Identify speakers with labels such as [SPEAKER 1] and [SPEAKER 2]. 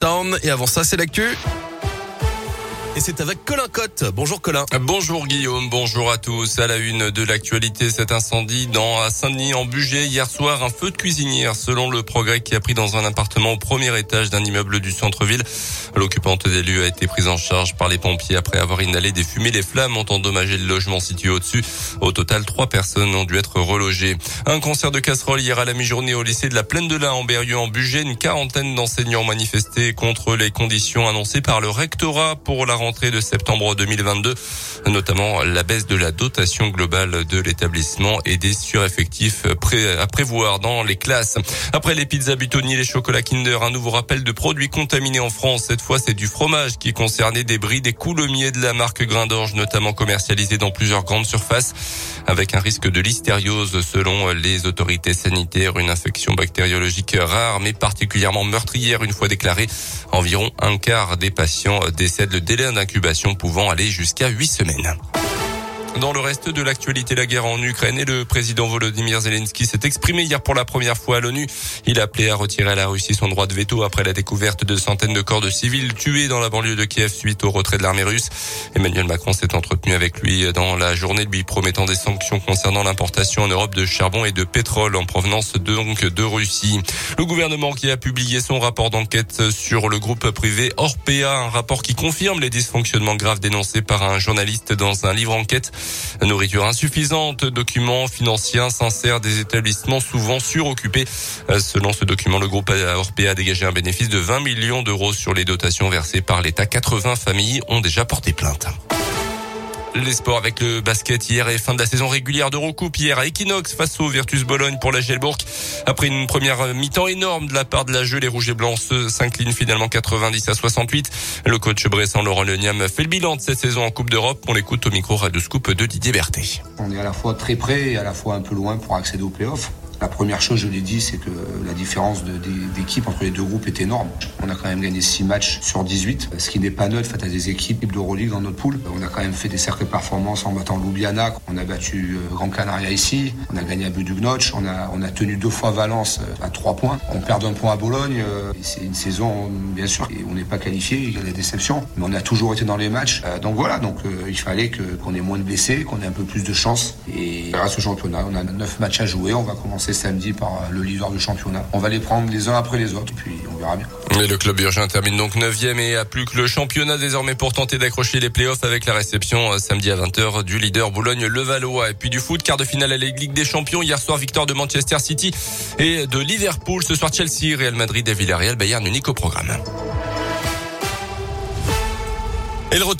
[SPEAKER 1] Town. Et avant ça, c'est l'actu. Et c'est avec Colin Cotte. Bonjour Colin.
[SPEAKER 2] Bonjour Guillaume, bonjour à tous. À la une de l'actualité, cet incendie dans Saint-Denis en Bugey. Hier soir, un feu de cuisinière selon le progrès qui a pris dans un appartement au premier étage d'un immeuble du centre-ville. L'occupante des lieux a été prise en charge par les pompiers après avoir inhalé des fumées. Les flammes ont endommagé le logement situé au-dessus. Au total, trois personnes ont dû être relogées. Un concert de casserole hier à la mi-journée au lycée de la Plaine de l'Ain en Berrieux en Bugey. Une quarantaine d'enseignants ont manifesté contre les conditions annoncées par le rectorat pour la rentrée de septembre 2022, notamment la baisse de la dotation globale de l'établissement et des sureffectifs à prévoir dans les classes. Après les pizzas Butoni, les chocolats Kinder, un nouveau rappel de produits contaminés en France. Cette fois, c'est du fromage qui concernait des bris, des coulommiers de la marque Grain d'Orge, notamment commercialisés dans plusieurs grandes surfaces, avec un risque de listériose selon les autorités sanitaires, une infection bactériologique rare mais particulièrement meurtrière une fois déclarée. Environ un quart des patients décèdent. Le délai d'incubation pouvant aller jusqu'à huit semaines. Dans le reste de l'actualité, la guerre en Ukraine et le président Volodymyr Zelensky s'est exprimé hier pour la première fois à l'ONU. Il a appelé à retirer à la Russie son droit de veto après la découverte de centaines de corps de civils tués dans la banlieue de Kiev suite au retrait de l'armée russe. Emmanuel Macron s'est entretenu avec lui dans la journée, lui promettant des sanctions concernant l'importation en Europe de charbon et de pétrole en provenance donc de Russie. Le gouvernement qui a publié son rapport d'enquête sur le groupe privé Orpea, un rapport qui confirme les dysfonctionnements graves dénoncés par un journaliste dans un livre enquête. Nourriture insuffisante, documents financiers insincères des établissements souvent suroccupés. Euh, selon ce document, le groupe Orpea a dégagé un bénéfice de 20 millions d'euros sur les dotations versées par l'État. 80 familles ont déjà porté plainte. Les sports avec le basket hier et fin de la saison régulière d'Eurocoupe hier à Equinox face au Virtus Bologne pour la Gelbourg. Après une première mi-temps énorme de la part de la jeu, les Rouges et Blancs s'inclinent finalement 90 à 68. Le coach Bressan Laurent Leniam fait le bilan de cette saison en Coupe d'Europe. On l'écoute au micro Radio Scoop de Didier Berthet.
[SPEAKER 3] On est à la fois très près et à la fois un peu loin pour accéder aux playoffs. La première chose, je l'ai dit, c'est que la différence d'équipe entre les deux groupes est énorme. On a quand même gagné 6 matchs sur 18, ce qui n'est pas neutre fait à des équipes d'Euroleague dans notre poule. On a quand même fait des cercles performances en battant Ljubljana. On a battu euh, Grand Canaria ici. On a gagné à Budugnoc. On a, on a tenu deux fois Valence euh, à 3 points. On perd un point à Bologne. Euh, c'est une saison, bien sûr, et on n'est pas qualifié. Il y a des déceptions. Mais on a toujours été dans les matchs. Donc voilà, donc il fallait qu'on ait moins de blessés, qu'on ait un peu plus de chance. Et grâce au championnat, on a 9 matchs à jouer. On va commencer samedi par le leader du championnat. On va les prendre les uns après les autres, puis on verra bien.
[SPEAKER 2] Et le club urgent termine donc 9e et a plus que le championnat désormais pour tenter d'accrocher les playoffs avec la réception euh, samedi à 20h du leader Boulogne-Levallois. Et puis du foot, quart de finale à la Ligue des Champions. Hier soir, victoire de Manchester City et de Liverpool. Ce soir, Chelsea, Real Madrid et Villarreal. Bayern unique au programme. Et le